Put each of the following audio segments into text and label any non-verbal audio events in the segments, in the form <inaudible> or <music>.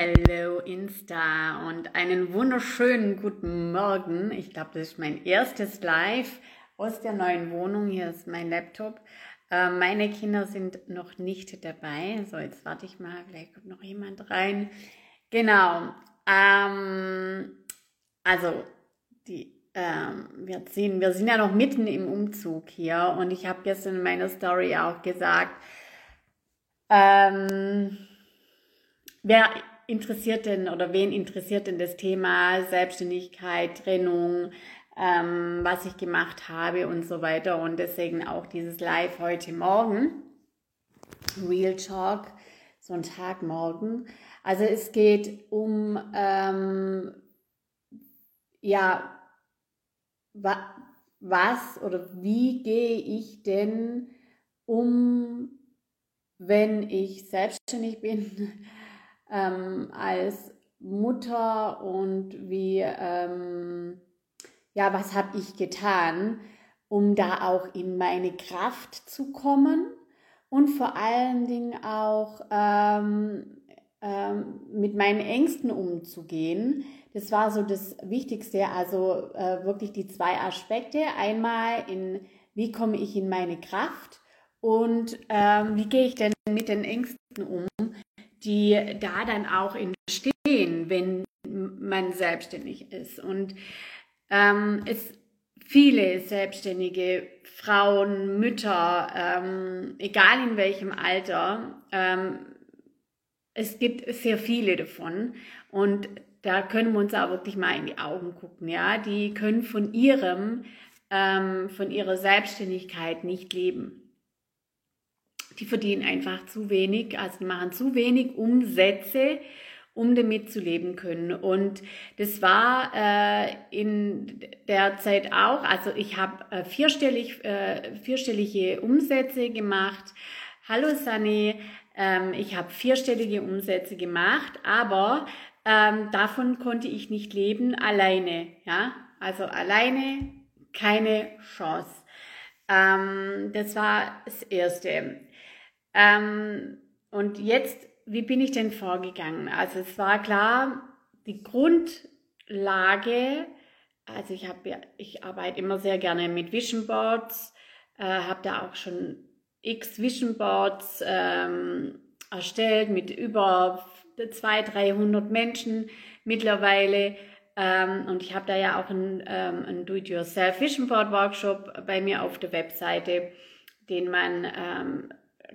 Hallo Insta und einen wunderschönen guten Morgen. Ich glaube, das ist mein erstes Live aus der neuen Wohnung. Hier ist mein Laptop. Äh, meine Kinder sind noch nicht dabei. So, jetzt warte ich mal, vielleicht kommt noch jemand rein. Genau. Ähm, also, die, ähm, wir, ziehen, wir sind ja noch mitten im Umzug hier und ich habe gestern in meiner Story auch gesagt, ähm, wer interessiert denn oder wen interessiert denn das Thema Selbstständigkeit, Trennung, ähm, was ich gemacht habe und so weiter. Und deswegen auch dieses Live heute Morgen, Real Talk, so ein Tag morgen. Also es geht um, ähm, ja, wa was oder wie gehe ich denn um, wenn ich selbstständig bin? Ähm, als Mutter und wie, ähm, ja, was habe ich getan, um da auch in meine Kraft zu kommen und vor allen Dingen auch ähm, ähm, mit meinen Ängsten umzugehen. Das war so das Wichtigste, also äh, wirklich die zwei Aspekte. Einmal in, wie komme ich in meine Kraft und ähm, wie gehe ich denn mit den Ängsten um, die da dann auch entstehen, wenn man selbstständig ist. Und ähm, es viele selbstständige Frauen, Mütter, ähm, egal in welchem Alter, ähm, es gibt sehr viele davon. Und da können wir uns auch wirklich mal in die Augen gucken, ja, die können von ihrem, ähm, von ihrer Selbstständigkeit nicht leben die verdienen einfach zu wenig, also machen zu wenig Umsätze, um damit zu leben können. Und das war äh, in der Zeit auch, also ich habe äh, vierstellig, äh, vierstellige Umsätze gemacht. Hallo Sani, ähm, ich habe vierstellige Umsätze gemacht, aber ähm, davon konnte ich nicht leben alleine. Ja, also alleine keine Chance. Ähm, das war das Erste. Ähm, und jetzt, wie bin ich denn vorgegangen? Also es war klar, die Grundlage, also ich habe ja, ich arbeite immer sehr gerne mit Vision Boards, äh, habe da auch schon x Vision Boards ähm, erstellt mit über 200, 300 Menschen mittlerweile. Ähm, und ich habe da ja auch einen, ähm, einen Do-it-yourself Vision Board Workshop bei mir auf der Webseite, den man ähm,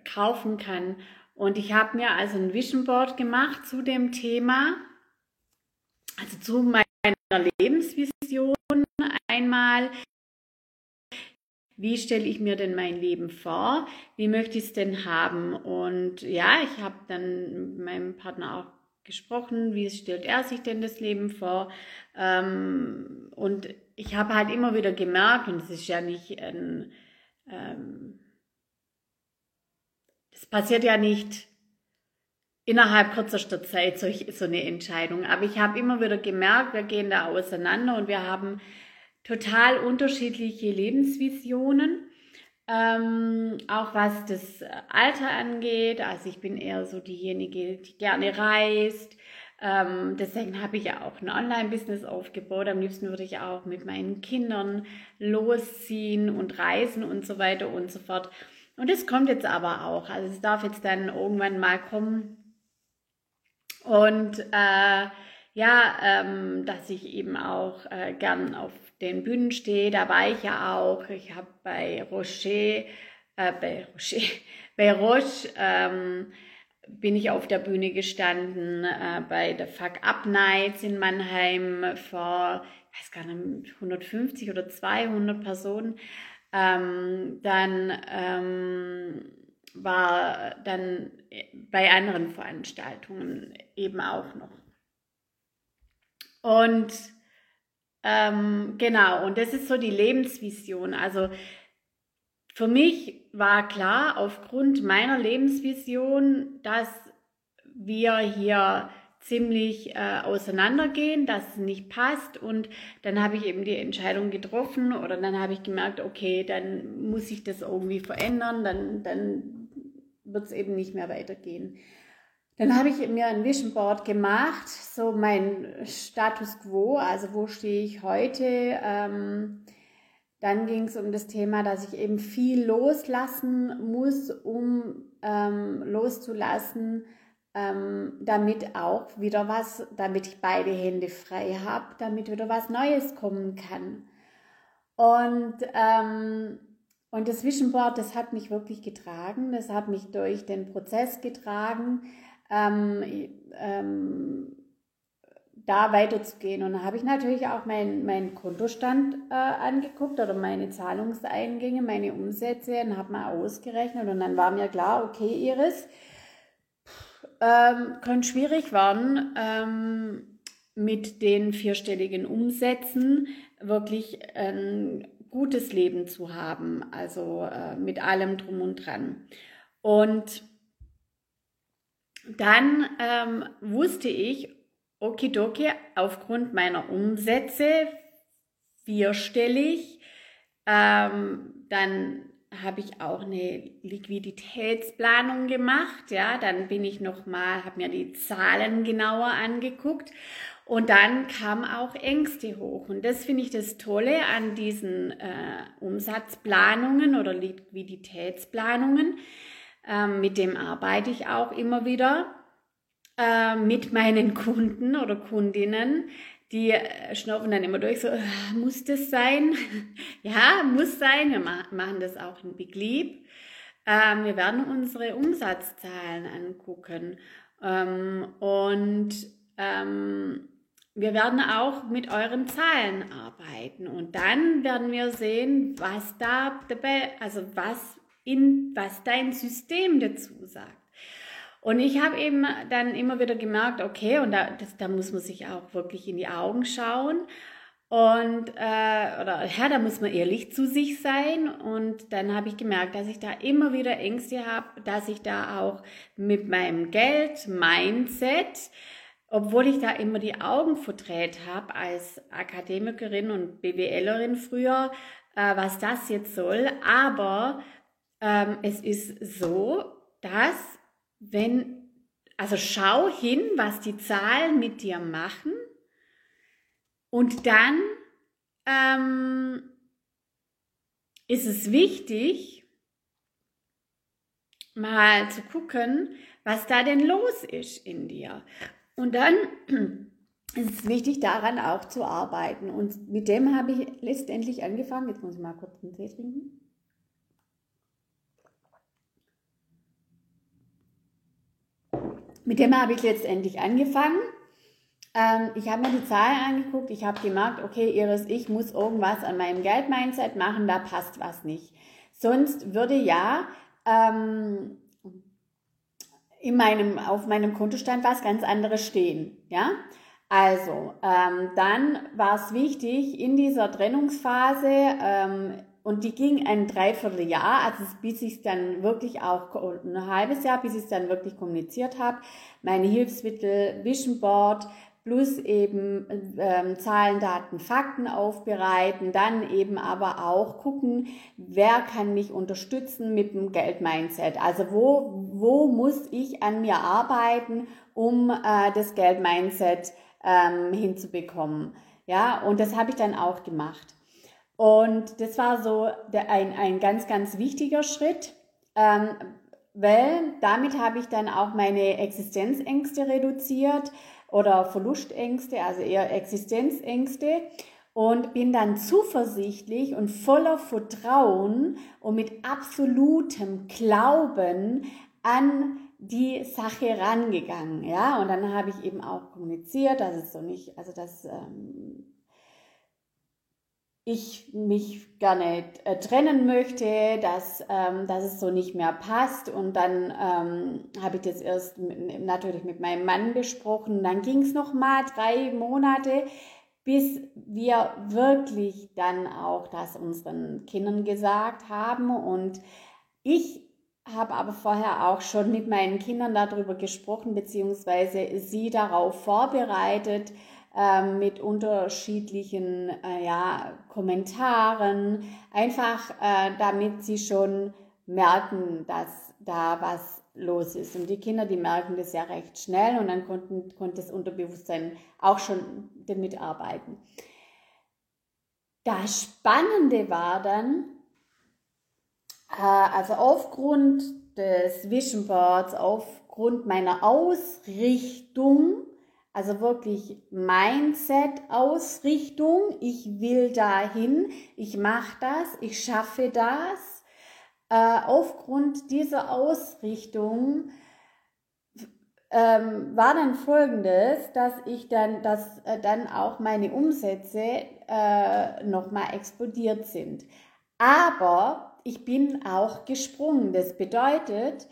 kaufen kann. Und ich habe mir also ein Vision Board gemacht zu dem Thema, also zu meiner Lebensvision einmal. Wie stelle ich mir denn mein Leben vor? Wie möchte ich es denn haben? Und ja, ich habe dann mit meinem Partner auch gesprochen, wie stellt er sich denn das Leben vor? Ähm, und ich habe halt immer wieder gemerkt, und es ist ja nicht ein, ähm, es passiert ja nicht innerhalb kürzester Zeit so, so eine Entscheidung. Aber ich habe immer wieder gemerkt, wir gehen da auseinander und wir haben total unterschiedliche Lebensvisionen. Ähm, auch was das Alter angeht. Also ich bin eher so diejenige, die gerne reist. Ähm, deswegen habe ich ja auch ein Online-Business aufgebaut. Am liebsten würde ich auch mit meinen Kindern losziehen und reisen und so weiter und so fort. Und es kommt jetzt aber auch. Also es darf jetzt dann irgendwann mal kommen. Und äh, ja, ähm, dass ich eben auch äh, gern auf den Bühnen stehe. Da war ich ja auch. Ich habe bei Rocher, äh, bei Rocher, <laughs> bei Roche ähm, bin ich auf der Bühne gestanden äh, bei der Fuck Up Nights in Mannheim vor, ich weiß gar nicht, 150 oder 200 Personen. Ähm, dann ähm, war dann bei anderen Veranstaltungen eben auch noch. Und ähm, genau, und das ist so die Lebensvision. Also für mich war klar, aufgrund meiner Lebensvision, dass wir hier ziemlich äh, auseinandergehen, dass es nicht passt. Und dann habe ich eben die Entscheidung getroffen oder dann habe ich gemerkt, okay, dann muss ich das irgendwie verändern, dann, dann wird es eben nicht mehr weitergehen. Dann habe ich mir ein Vision Board gemacht, so mein Status quo, also wo stehe ich heute. Ähm, dann ging es um das Thema, dass ich eben viel loslassen muss, um ähm, loszulassen, ähm, damit auch wieder was, damit ich beide Hände frei habe, damit wieder was Neues kommen kann. Und, ähm, und das Vision Board, das hat mich wirklich getragen, das hat mich durch den Prozess getragen ähm, ähm, da weiterzugehen. Und da habe ich natürlich auch meinen mein Kontostand äh, angeguckt oder meine Zahlungseingänge, meine Umsätze und habe mal ausgerechnet. Und dann war mir klar, okay, Iris, ähm, könnte schwierig werden, ähm, mit den vierstelligen Umsätzen wirklich ein gutes Leben zu haben, also äh, mit allem drum und dran. Und dann ähm, wusste ich, okidoki, aufgrund meiner Umsätze vierstellig, ähm, dann habe ich auch eine Liquiditätsplanung gemacht, ja, dann bin ich nochmal, habe mir die Zahlen genauer angeguckt. Und dann kamen auch Ängste hoch. Und das finde ich das Tolle an diesen äh, Umsatzplanungen oder Liquiditätsplanungen, ähm, mit dem arbeite ich auch immer wieder äh, mit meinen Kunden oder Kundinnen. Die äh, schnaufen dann immer durch, so, äh, muss das sein? <laughs> ja, muss sein. Wir machen das auch in Leap. Ähm, wir werden unsere Umsatzzahlen angucken. Ähm, und ähm, wir werden auch mit euren Zahlen arbeiten und dann werden wir sehen, was da dabei, also was in was dein System dazu sagt. Und ich habe eben dann immer wieder gemerkt, okay, und da, das, da muss man sich auch wirklich in die Augen schauen. Und äh, oder ja, da muss man ehrlich zu sich sein. Und dann habe ich gemerkt, dass ich da immer wieder Ängste habe, dass ich da auch mit meinem Geld, Mindset, obwohl ich da immer die Augen verdreht habe als Akademikerin und BWLerin früher, äh, was das jetzt soll. Aber ähm, es ist so, dass wenn, also schau hin, was die Zahlen mit dir machen und dann ähm, ist es wichtig, mal zu gucken, was da denn los ist in dir. Und dann <clears throat> ist es wichtig, daran auch zu arbeiten. Und mit dem habe ich letztendlich angefangen. Jetzt muss ich mal kurz einen Tee trinken. Mit dem habe ich letztendlich angefangen. Ähm, ich habe mir die Zahlen angeguckt, ich habe gemerkt, okay, Iris, ich muss irgendwas an meinem Geldmindset machen, da passt was nicht. Sonst würde ja ähm, in meinem, auf meinem Kontostand was ganz anderes stehen. Ja? Also, ähm, dann war es wichtig, in dieser Trennungsphase ähm, und die ging ein Dreivierteljahr, also bis ich es dann wirklich auch, ein halbes Jahr, bis ich es dann wirklich kommuniziert habe. Meine Hilfsmittel, Vision Board, plus eben ähm, Zahlen, Daten, Fakten aufbereiten, dann eben aber auch gucken, wer kann mich unterstützen mit dem Geldmindset. Also wo, wo muss ich an mir arbeiten, um äh, das Geldmindset ähm, hinzubekommen. Ja, und das habe ich dann auch gemacht. Und das war so der, ein, ein ganz, ganz wichtiger Schritt, ähm, weil damit habe ich dann auch meine Existenzängste reduziert oder Verlustängste, also eher Existenzängste und bin dann zuversichtlich und voller Vertrauen und mit absolutem Glauben an die Sache rangegangen, ja, und dann habe ich eben auch kommuniziert, dass es so nicht, also dass ähm, ich mich gerne äh, trennen möchte, dass, ähm, dass es so nicht mehr passt. Und dann ähm, habe ich das erst mit, natürlich mit meinem Mann besprochen. Dann ging es noch mal drei Monate, bis wir wirklich dann auch das unseren Kindern gesagt haben. Und ich habe aber vorher auch schon mit meinen Kindern darüber gesprochen, beziehungsweise sie darauf vorbereitet, ähm, mit unterschiedlichen äh, ja, Kommentaren, einfach äh, damit sie schon merken, dass da was los ist. Und die Kinder, die merken das ja recht schnell und dann konnten, konnte das Unterbewusstsein auch schon damit arbeiten. Das Spannende war dann, äh, also aufgrund des Vision Boards, aufgrund meiner Ausrichtung, also wirklich Mindset-Ausrichtung, ich will dahin, ich mache das, ich schaffe das, äh, aufgrund dieser Ausrichtung ähm, war dann folgendes, dass ich dann, dass äh, dann auch meine Umsätze äh, nochmal explodiert sind. Aber ich bin auch gesprungen. Das bedeutet,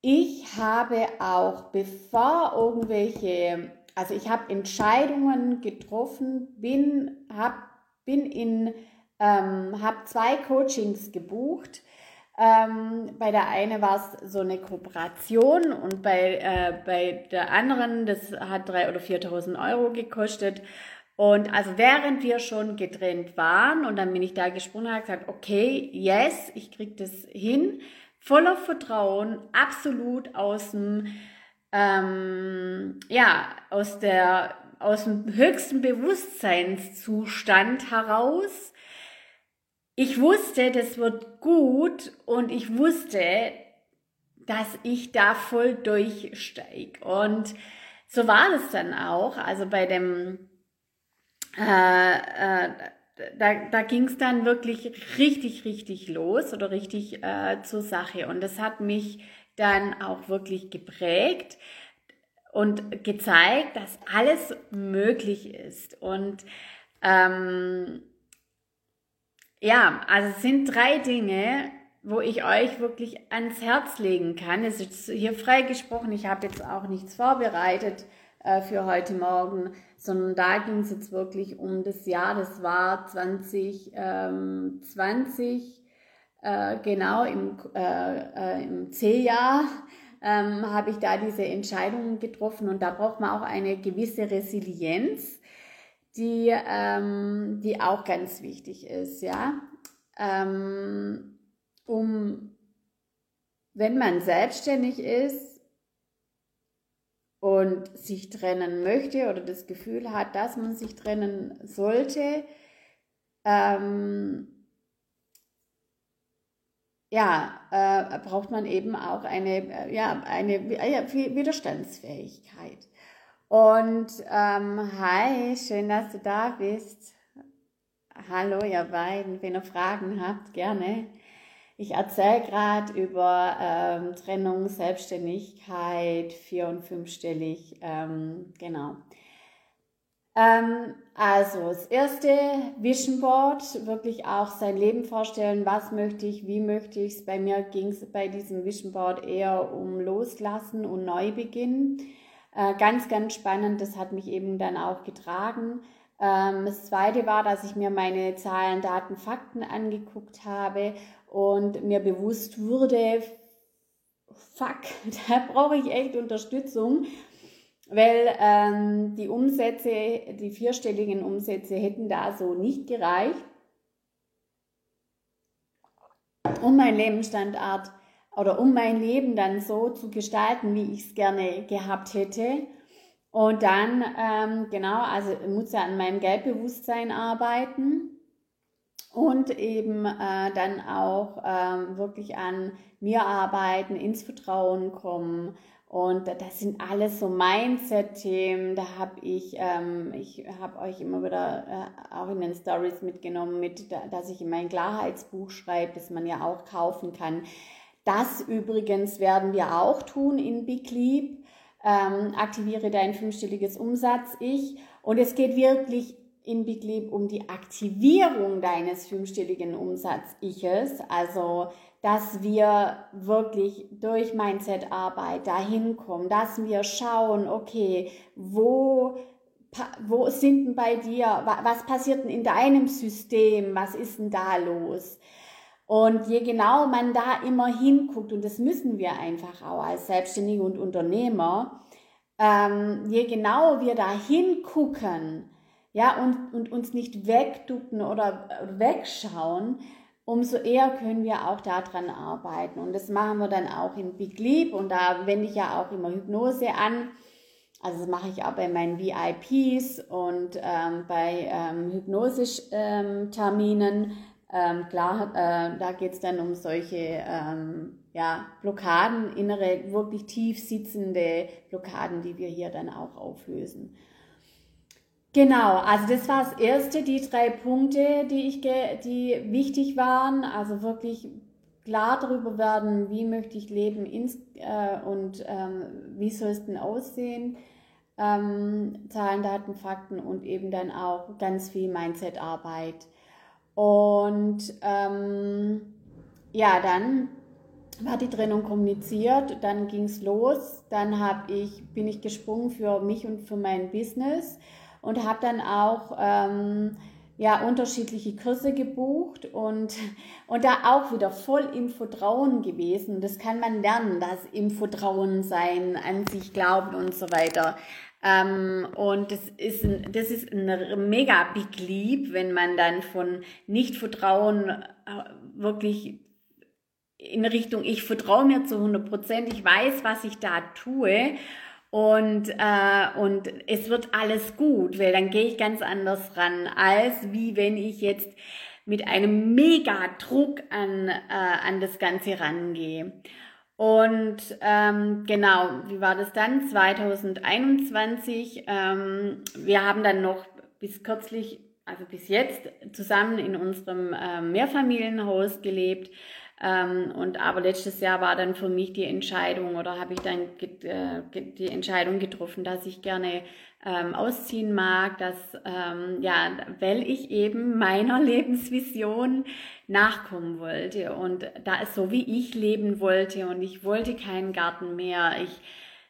ich habe auch, bevor irgendwelche, also ich habe Entscheidungen getroffen, bin, hab, bin in, ähm, habe zwei Coachings gebucht ähm, bei der einen war es so eine Kooperation und bei, äh, bei der anderen, das hat 3.000 oder 4.000 Euro gekostet. Und also während wir schon getrennt waren und dann bin ich da gesprungen und gesagt, okay, yes, ich krieg das hin, voller Vertrauen, absolut aus dem, ähm, ja, aus der, aus dem höchsten Bewusstseinszustand heraus ich wusste, das wird gut und ich wusste, dass ich da voll durchsteige. Und so war es dann auch. Also bei dem, äh, äh, da, da ging es dann wirklich richtig, richtig los oder richtig äh, zur Sache. Und das hat mich dann auch wirklich geprägt und gezeigt, dass alles möglich ist. Und ähm, ja, also es sind drei Dinge, wo ich euch wirklich ans Herz legen kann. Es ist hier freigesprochen, ich habe jetzt auch nichts vorbereitet äh, für heute Morgen, sondern da ging es jetzt wirklich um das Jahr, das war 2020, ähm, äh, genau im, äh, äh im C-Jahr. Ähm, habe ich da diese Entscheidungen getroffen und da braucht man auch eine gewisse Resilienz die, ähm, die auch ganz wichtig ist, ja. Ähm, um, wenn man selbstständig ist und sich trennen möchte oder das Gefühl hat, dass man sich trennen sollte, ähm, ja, äh, braucht man eben auch eine, äh, ja, eine ja, Widerstandsfähigkeit. Und ähm, hi, schön, dass du da bist. Hallo, ihr beiden. Wenn ihr Fragen habt, gerne. Ich erzähle gerade über ähm, Trennung, Selbstständigkeit, vier- und fünfstellig. Ähm, genau. Ähm, also das erste Vision Board, wirklich auch sein Leben vorstellen, was möchte ich, wie möchte ich es. Bei mir ging es bei diesem Vision Board eher um Loslassen und Neubeginn. Äh, ganz, ganz spannend, das hat mich eben dann auch getragen. Ähm, das zweite war, dass ich mir meine Zahlen, Daten, Fakten angeguckt habe und mir bewusst wurde, fuck, <laughs> da brauche ich echt Unterstützung, weil ähm, die Umsätze, die vierstelligen Umsätze hätten da so nicht gereicht, um meinen Lebensstandard oder um mein Leben dann so zu gestalten, wie ich es gerne gehabt hätte. Und dann, ähm, genau, also muss ja an meinem Geldbewusstsein arbeiten und eben äh, dann auch ähm, wirklich an mir arbeiten, ins Vertrauen kommen. Und das sind alles so Mindset-Themen. Da habe ich, ähm, ich habe euch immer wieder äh, auch in den Stories mitgenommen, mit, dass ich in mein Klarheitsbuch schreibe, das man ja auch kaufen kann. Das übrigens werden wir auch tun in Big Leap. Ähm, aktiviere dein fünfstelliges Umsatz-Ich. Und es geht wirklich in Big Leap um die Aktivierung deines fünfstelligen Umsatz-Iches. Also, dass wir wirklich durch Mindset-Arbeit dahin kommen, dass wir schauen, okay, wo wo sind denn bei dir, was passiert denn in deinem System, was ist denn da los? Und je genau man da immer hinguckt, und das müssen wir einfach auch als Selbstständige und Unternehmer, ähm, je genauer wir da hingucken, ja, und, und uns nicht wegducken oder wegschauen, umso eher können wir auch daran arbeiten. Und das machen wir dann auch in Big Leap und da wende ich ja auch immer Hypnose an. Also das mache ich auch bei meinen VIPs und ähm, bei ähm, Hypnose-Terminen. Ähm, klar, äh, da geht es dann um solche ähm, ja, Blockaden, innere, wirklich tief sitzende Blockaden, die wir hier dann auch auflösen. Genau, also das war das erste, die drei Punkte, die ich die wichtig waren. Also wirklich klar darüber werden, wie möchte ich leben äh, und ähm, wie soll es denn aussehen. Ähm, Zahlen, Daten, Fakten und eben dann auch ganz viel Mindset-Arbeit. Und ähm, ja, dann war die Trennung kommuniziert, dann ging es los, dann ich, bin ich gesprungen für mich und für mein Business und habe dann auch ähm, ja, unterschiedliche Kurse gebucht und, und da auch wieder voll im Vertrauen gewesen. Das kann man lernen, das im Vertrauen sein, an sich glauben und so weiter. Ähm, und das ist, ein, das ist ein mega Big Leap, wenn man dann von Nicht-Vertrauen äh, wirklich in Richtung, ich vertraue mir zu 100 Prozent, ich weiß, was ich da tue und, äh, und es wird alles gut, weil dann gehe ich ganz anders ran, als wie wenn ich jetzt mit einem mega Druck an, äh, an das Ganze rangehe. Und ähm, genau, wie war das dann? 2021. Ähm, wir haben dann noch bis kürzlich, also bis jetzt, zusammen in unserem äh, Mehrfamilienhaus gelebt. Ähm, und aber letztes Jahr war dann für mich die Entscheidung oder habe ich dann äh, die Entscheidung getroffen, dass ich gerne ähm, ausziehen mag, dass ähm, ja, weil ich eben meiner <laughs> Lebensvision nachkommen wollte und da so wie ich leben wollte und ich wollte keinen Garten mehr. Ich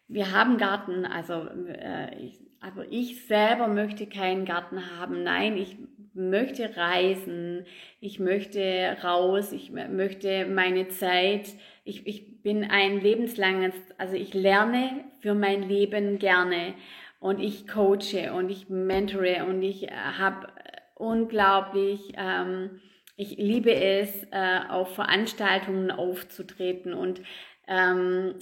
wir haben Garten, also äh, ich, aber ich selber möchte keinen Garten haben. Nein, ich möchte reisen, ich möchte raus, ich möchte meine Zeit, ich, ich bin ein lebenslanges, also ich lerne für mein Leben gerne und ich coache und ich mentore und ich äh, habe unglaublich, ähm, ich liebe es, äh, auf Veranstaltungen aufzutreten und ähm,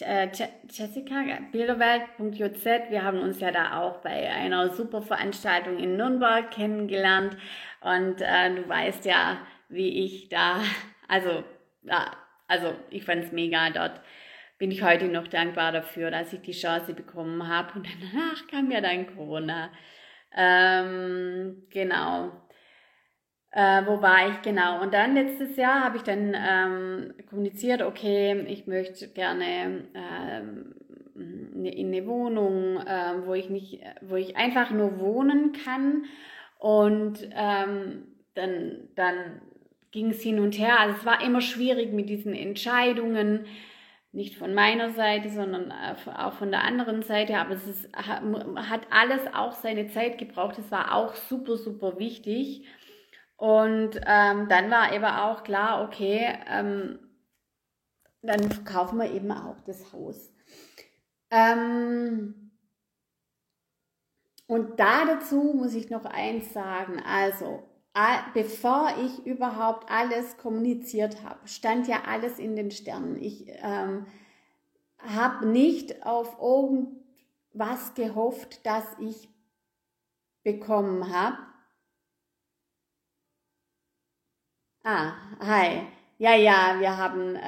äh, Jessica, Bilderwelt.jz, wir haben uns ja da auch bei einer super Veranstaltung in Nürnberg kennengelernt und äh, du weißt ja, wie ich da, also, ja, also ich fand es mega dort. Bin ich heute noch dankbar dafür, dass ich die Chance bekommen habe und danach kam ja dann Corona. Ähm, genau. Äh, wo war ich genau? Und dann letztes Jahr habe ich dann ähm, kommuniziert, okay, ich möchte gerne ähm, in eine Wohnung, äh, wo ich nicht, wo ich einfach nur wohnen kann. Und ähm, dann, dann ging es hin und her. Also es war immer schwierig mit diesen Entscheidungen, nicht von meiner Seite, sondern äh, auch von der anderen Seite. Aber es ist, hat alles auch seine Zeit gebraucht. Es war auch super, super wichtig. Und ähm, dann war eben auch klar, okay, ähm, dann verkaufen wir eben auch das Haus. Ähm, und da dazu muss ich noch eins sagen. Also, bevor ich überhaupt alles kommuniziert habe, stand ja alles in den Sternen. Ich ähm, habe nicht auf irgendwas gehofft, das ich bekommen habe Ah, hi. Ja, ja, wir haben, äh,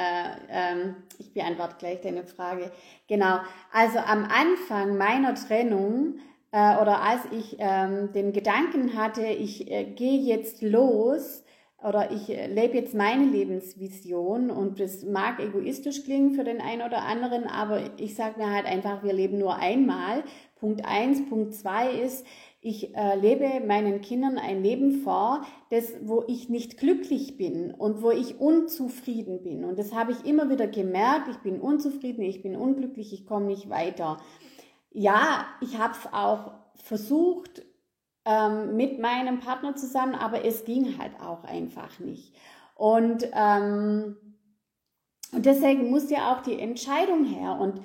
ähm, ich beantworte gleich deine Frage. Genau. Also am Anfang meiner Trennung äh, oder als ich ähm, den Gedanken hatte, ich äh, gehe jetzt los oder ich äh, lebe jetzt meine Lebensvision und das mag egoistisch klingen für den einen oder anderen, aber ich sage mir halt einfach, wir leben nur einmal. Punkt eins, Punkt zwei ist, ich äh, lebe meinen Kindern ein Leben vor, das, wo ich nicht glücklich bin und wo ich unzufrieden bin. Und das habe ich immer wieder gemerkt. Ich bin unzufrieden, ich bin unglücklich, ich komme nicht weiter. Ja, ich habe es auch versucht ähm, mit meinem Partner zusammen, aber es ging halt auch einfach nicht. Und, ähm, und deswegen muss ja auch die Entscheidung her und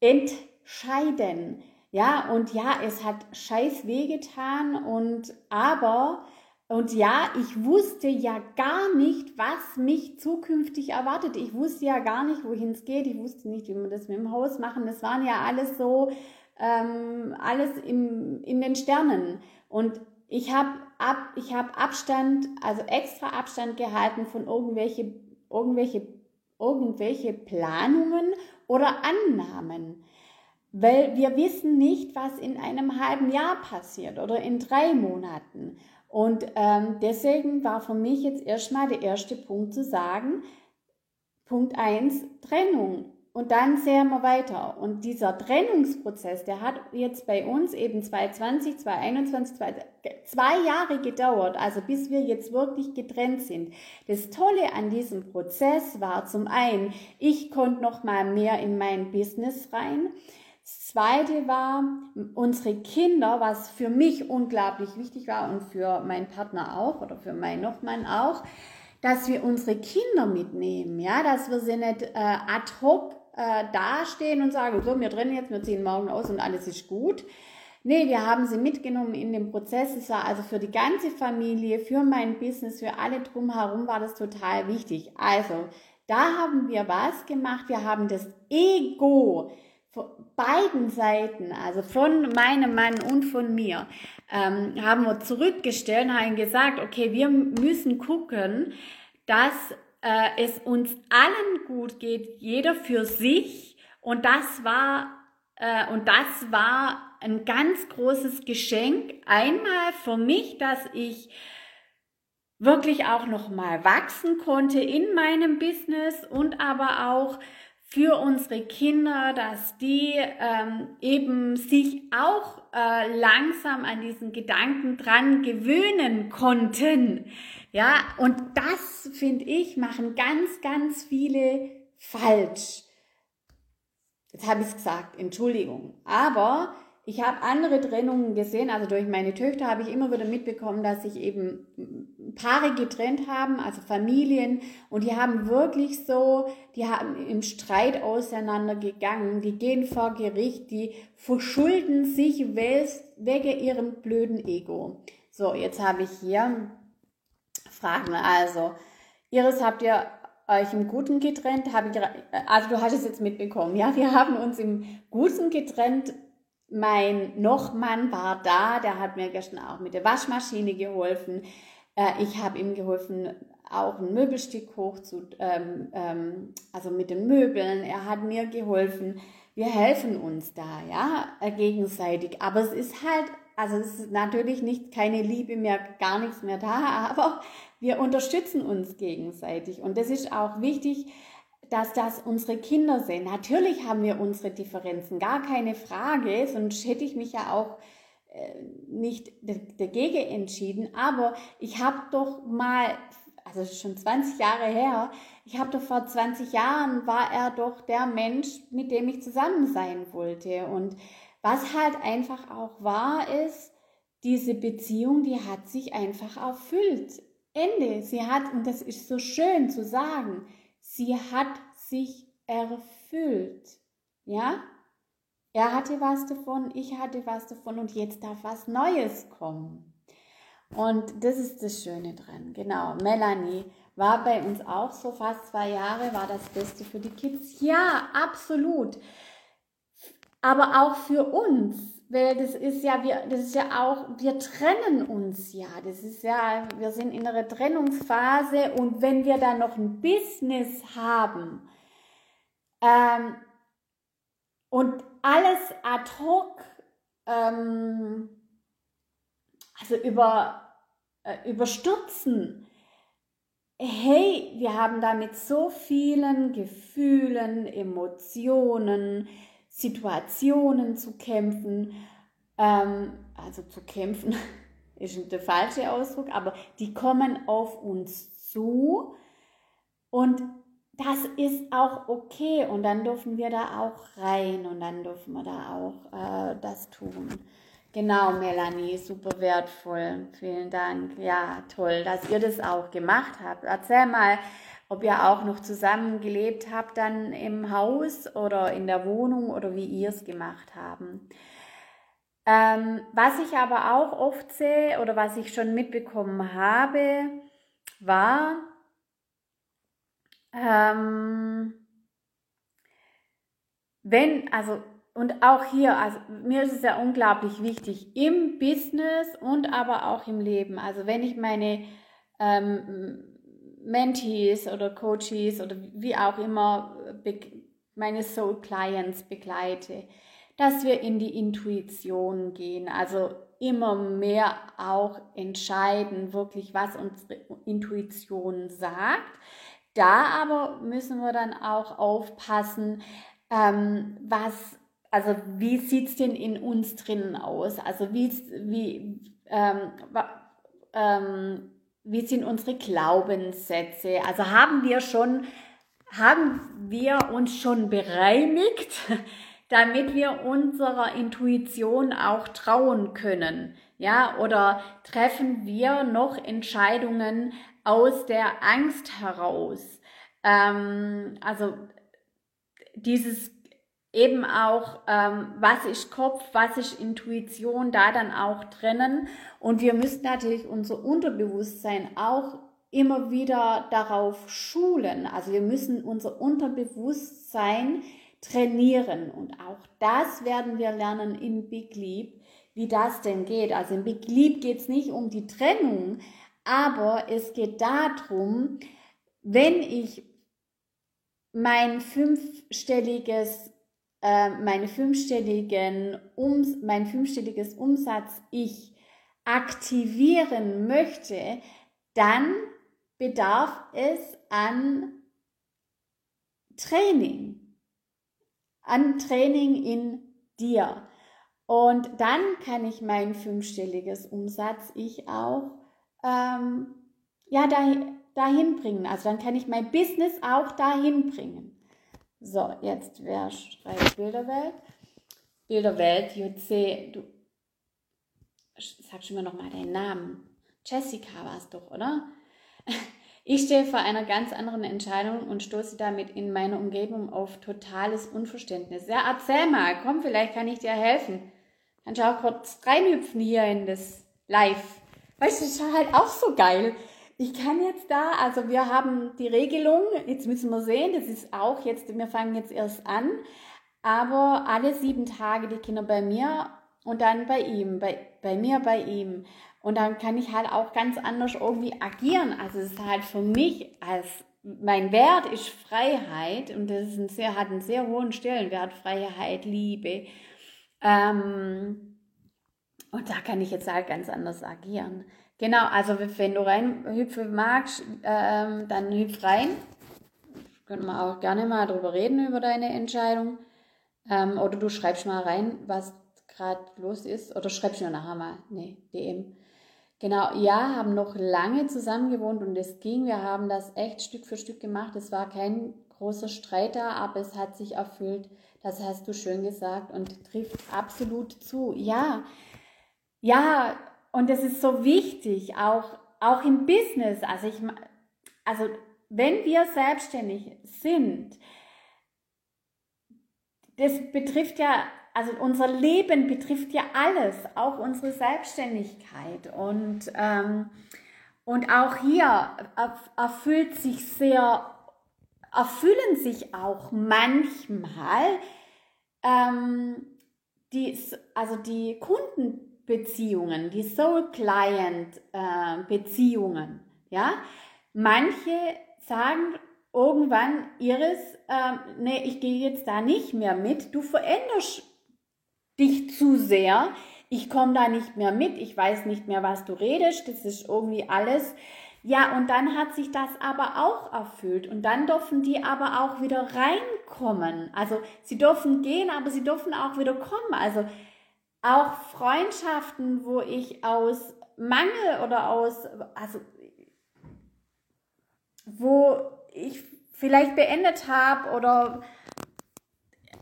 entscheiden. Ja, und ja, es hat scheiß wehgetan und aber Und ja, ich wusste ja gar nicht, was mich zukünftig erwartet. Ich wusste ja gar nicht, wohin es geht. Ich wusste nicht, wie wir das mit dem Haus machen. Das waren ja alles so, ähm, alles im, in den Sternen. Und ich habe ab, hab Abstand, also extra Abstand gehalten von irgendwelche, irgendwelche, irgendwelche Planungen oder Annahmen. Weil wir wissen nicht, was in einem halben Jahr passiert oder in drei Monaten. Und ähm, deswegen war für mich jetzt erstmal der erste Punkt zu sagen, Punkt 1, Trennung. Und dann sehen wir weiter. Und dieser Trennungsprozess, der hat jetzt bei uns eben 2020, 2021, zwei Jahre gedauert, also bis wir jetzt wirklich getrennt sind. Das Tolle an diesem Prozess war zum einen, ich konnte noch mal mehr in mein Business rein. Das zweite war unsere Kinder, was für mich unglaublich wichtig war und für meinen Partner auch oder für meinen Nochmann auch, dass wir unsere Kinder mitnehmen, ja, dass wir sie nicht äh, ad hoc äh, dastehen und sagen, so, wir trennen jetzt, wir ziehen morgen aus und alles ist gut. Nee, wir haben sie mitgenommen in den Prozess. Es war also für die ganze Familie, für mein Business, für alle drumherum war das total wichtig. Also, da haben wir was gemacht. Wir haben das Ego beiden Seiten, also von meinem Mann und von mir, ähm, haben wir zurückgestellt und haben gesagt, okay, wir müssen gucken, dass äh, es uns allen gut geht, jeder für sich. Und das war, äh, und das war ein ganz großes Geschenk. Einmal für mich, dass ich wirklich auch noch mal wachsen konnte in meinem Business und aber auch für unsere Kinder, dass die ähm, eben sich auch äh, langsam an diesen Gedanken dran gewöhnen konnten. Ja, und das finde ich machen ganz, ganz viele falsch. Jetzt habe ich es gesagt, Entschuldigung. Aber ich habe andere Trennungen gesehen, also durch meine Töchter habe ich immer wieder mitbekommen, dass sich eben Paare getrennt haben, also Familien, und die haben wirklich so, die haben im Streit auseinandergegangen, die gehen vor Gericht, die verschulden sich wegen ihrem blöden Ego. So, jetzt habe ich hier Fragen. Also, Iris, habt ihr euch im Guten getrennt? Hab ich, also du hast es jetzt mitbekommen, ja, wir haben uns im Guten getrennt mein Nochmann war da, der hat mir gestern auch mit der Waschmaschine geholfen. Äh, ich habe ihm geholfen, auch ein Möbelstück hoch zu, ähm, ähm, also mit den Möbeln. Er hat mir geholfen. Wir helfen uns da, ja, äh, gegenseitig. Aber es ist halt, also es ist natürlich nicht keine Liebe mehr, gar nichts mehr da, <laughs> aber wir unterstützen uns gegenseitig. Und das ist auch wichtig, dass das unsere Kinder sehen. Natürlich haben wir unsere Differenzen, gar keine Frage, sonst hätte ich mich ja auch nicht dagegen entschieden. Aber ich habe doch mal, also schon 20 Jahre her, ich habe doch vor 20 Jahren war er doch der Mensch, mit dem ich zusammen sein wollte. Und was halt einfach auch war, ist, diese Beziehung, die hat sich einfach erfüllt. Ende. Sie hat, und das ist so schön zu sagen, sie hat sich erfüllt. Ja? Er hatte was davon, ich hatte was davon und jetzt darf was Neues kommen. Und das ist das Schöne dran. Genau, Melanie war bei uns auch so fast zwei Jahre, war das Beste für die Kids. Ja, absolut. Aber auch für uns weil das ist ja, wir, das ist ja auch, wir trennen uns ja. Das ist ja, wir sind in einer Trennungsphase und wenn wir dann noch ein Business haben ähm, und alles ad hoc, ähm, also über, äh, überstürzen, hey, wir haben da mit so vielen Gefühlen, Emotionen, Situationen zu kämpfen, ähm, also zu kämpfen <laughs> ist der falsche Ausdruck, aber die kommen auf uns zu. Und das ist auch okay und dann dürfen wir da auch rein und dann dürfen wir da auch äh, das tun. Genau, Melanie, super wertvoll. Vielen Dank. Ja, toll, dass ihr das auch gemacht habt. Erzähl mal, ob ihr auch noch zusammen gelebt habt dann im Haus oder in der Wohnung oder wie ihr es gemacht haben. Ähm, was ich aber auch oft sehe oder was ich schon mitbekommen habe, war, ähm, wenn, also, und auch hier, also mir ist es ja unglaublich wichtig, im Business und aber auch im Leben. Also wenn ich meine ähm, Mentees oder Coaches oder wie auch immer meine Soul Clients begleite, dass wir in die Intuition gehen, also immer mehr auch entscheiden, wirklich, was unsere Intuition sagt. Da aber müssen wir dann auch aufpassen, ähm, was, also wie sieht es denn in uns drinnen aus? Also wie, wie, ähm, ähm, wie sind unsere Glaubenssätze? Also haben wir schon, haben wir uns schon bereinigt, <laughs> damit wir unserer Intuition auch trauen können? Ja, oder treffen wir noch Entscheidungen aus der Angst heraus? Ähm, also dieses eben auch, ähm, was ist Kopf, was ist Intuition, da dann auch trennen. Und wir müssen natürlich unser Unterbewusstsein auch immer wieder darauf schulen. Also wir müssen unser Unterbewusstsein trainieren. Und auch das werden wir lernen in Big Leap, wie das denn geht. Also in Big Leap geht es nicht um die Trennung, aber es geht darum, wenn ich mein fünfstelliges, äh, meine fünfstelligen um, mein fünfstelliges Umsatz ich aktivieren möchte, dann bedarf es an Training, an Training in dir. Und dann kann ich mein fünfstelliges Umsatz ich auch ähm, ja, dahin, dahin bringen. Also dann kann ich mein Business auch dahin bringen. So, jetzt wer schreibt Bilderwelt? Bilderwelt, JC, du sag schon mal nochmal deinen Namen. Jessica war es doch, oder? <laughs> Ich stehe vor einer ganz anderen Entscheidung und stoße damit in meiner Umgebung auf totales Unverständnis. Ja, erzähl mal, komm, vielleicht kann ich dir helfen. Kannst du auch kurz reinhüpfen hier in das Live. Weißt du, das ist halt auch so geil. Ich kann jetzt da, also wir haben die Regelung, jetzt müssen wir sehen, das ist auch jetzt, wir fangen jetzt erst an, aber alle sieben Tage die Kinder bei mir und dann bei ihm, bei, bei mir, bei ihm. Und dann kann ich halt auch ganz anders irgendwie agieren. Also es ist halt für mich als mein Wert ist Freiheit und das ein sehr, hat einen sehr hohen Stellenwert, Freiheit, Liebe. Ähm, und da kann ich jetzt halt ganz anders agieren. Genau, also wenn du reinhüpfen magst, ähm, dann hüpf rein. Können wir auch gerne mal drüber reden, über deine Entscheidung. Ähm, oder du schreibst mal rein, was gerade los ist. Oder schreibst mir nachher mal. Nee, DM. Genau, ja, haben noch lange zusammen gewohnt und es ging. Wir haben das echt Stück für Stück gemacht. Es war kein großer Streit da, aber es hat sich erfüllt. Das hast du schön gesagt und trifft absolut zu. Ja, ja, und das ist so wichtig, auch, auch im Business. Also, ich, also wenn wir selbstständig sind, das betrifft ja, also unser Leben betrifft ja alles, auch unsere Selbstständigkeit. Und, ähm, und auch hier erfüllt sich sehr, erfüllen sich auch manchmal ähm, die, also die Kunden Beziehungen, die Soul Client äh, ja. Manche sagen irgendwann, Iris, äh, nee, ich gehe jetzt da nicht mehr mit, du veränderst dich zu sehr, ich komme da nicht mehr mit, ich weiß nicht mehr, was du redest, das ist irgendwie alles. Ja, und dann hat sich das aber auch erfüllt und dann dürfen die aber auch wieder reinkommen. Also sie dürfen gehen, aber sie dürfen auch wieder kommen. Also auch Freundschaften, wo ich aus Mangel oder aus, also wo ich vielleicht beendet habe oder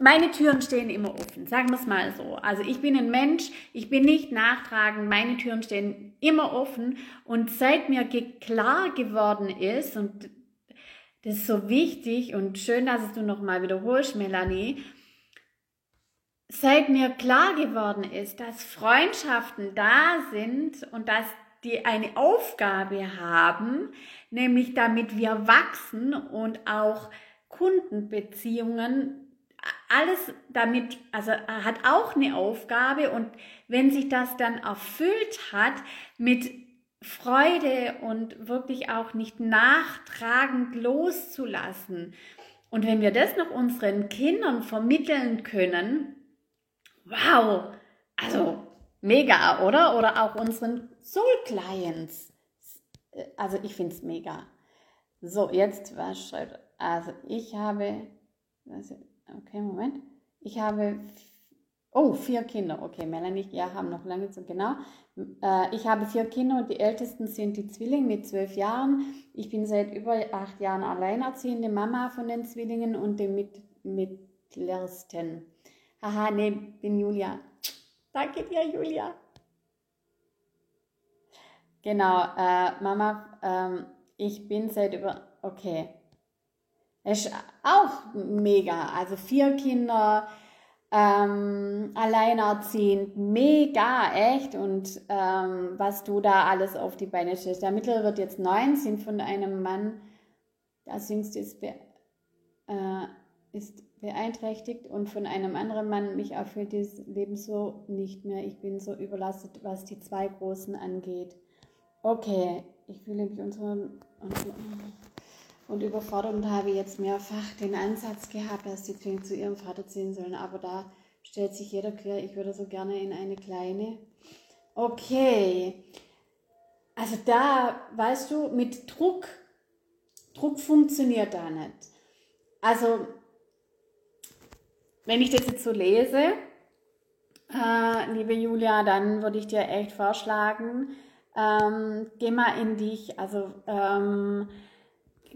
meine Türen stehen immer offen, sagen wir es mal so. Also ich bin ein Mensch, ich bin nicht nachtragend, meine Türen stehen immer offen und seit mir klar geworden ist und das ist so wichtig und schön, dass es du nochmal wiederholst, Melanie, seit mir klar geworden ist, dass Freundschaften da sind und dass die eine Aufgabe haben, nämlich damit wir wachsen und auch Kundenbeziehungen, alles damit, also hat auch eine Aufgabe und wenn sich das dann erfüllt hat mit Freude und wirklich auch nicht nachtragend loszulassen. Und wenn wir das noch unseren Kindern vermitteln können, wow, also mega, oder? Oder auch unseren Soul Clients. Also ich finde es mega. So, jetzt, was schreibt, also ich habe, okay, Moment, ich habe Oh, vier Kinder. Okay, Melanie, ja, haben noch lange zu, genau. Äh, ich habe vier Kinder und die ältesten sind die Zwillinge mit zwölf Jahren. Ich bin seit über acht Jahren alleinerziehende Mama von den Zwillingen und dem mit, mittlersten. Haha, nee, bin Julia. Danke dir, Julia. Genau, äh, Mama, ähm, ich bin seit über, okay. Ist auch mega. Also vier Kinder, ähm, alleinerziehend, mega, echt. Und ähm, was du da alles auf die Beine stellst. Der Mittlere wird jetzt neun, sind von einem Mann, das jüngste ist, äh, ist beeinträchtigt und von einem anderen Mann mich erfüllt dieses Leben so nicht mehr. Ich bin so überlastet, was die zwei Großen angeht. Okay, ich fühle mich unter, und überfordert und habe jetzt mehrfach den Ansatz gehabt, dass die Zwillinge zu ihrem Vater ziehen sollen. Aber da stellt sich jeder quer, ich würde so gerne in eine kleine. Okay. Also da, weißt du, mit Druck, Druck funktioniert da nicht. Also, wenn ich das jetzt so lese, äh, liebe Julia, dann würde ich dir echt vorschlagen, ähm, geh mal in dich, also ähm,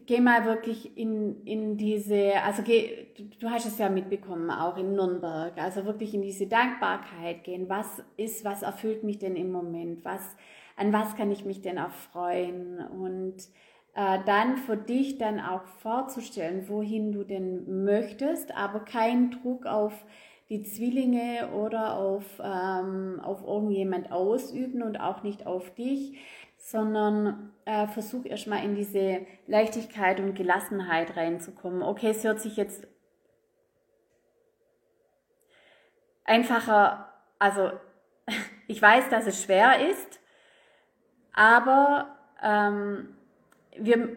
geh mal wirklich in, in diese, also geh, du hast es ja mitbekommen, auch in Nürnberg, also wirklich in diese Dankbarkeit gehen. Was ist, was erfüllt mich denn im Moment? Was, an was kann ich mich denn erfreuen? Und äh, dann für dich dann auch vorzustellen, wohin du denn möchtest, aber kein Druck auf die Zwillinge oder auf, ähm, auf irgendjemand ausüben und auch nicht auf dich, sondern äh, versuch erstmal in diese Leichtigkeit und Gelassenheit reinzukommen. Okay, es hört sich jetzt einfacher, also <laughs> ich weiß, dass es schwer ist, aber ähm, wir,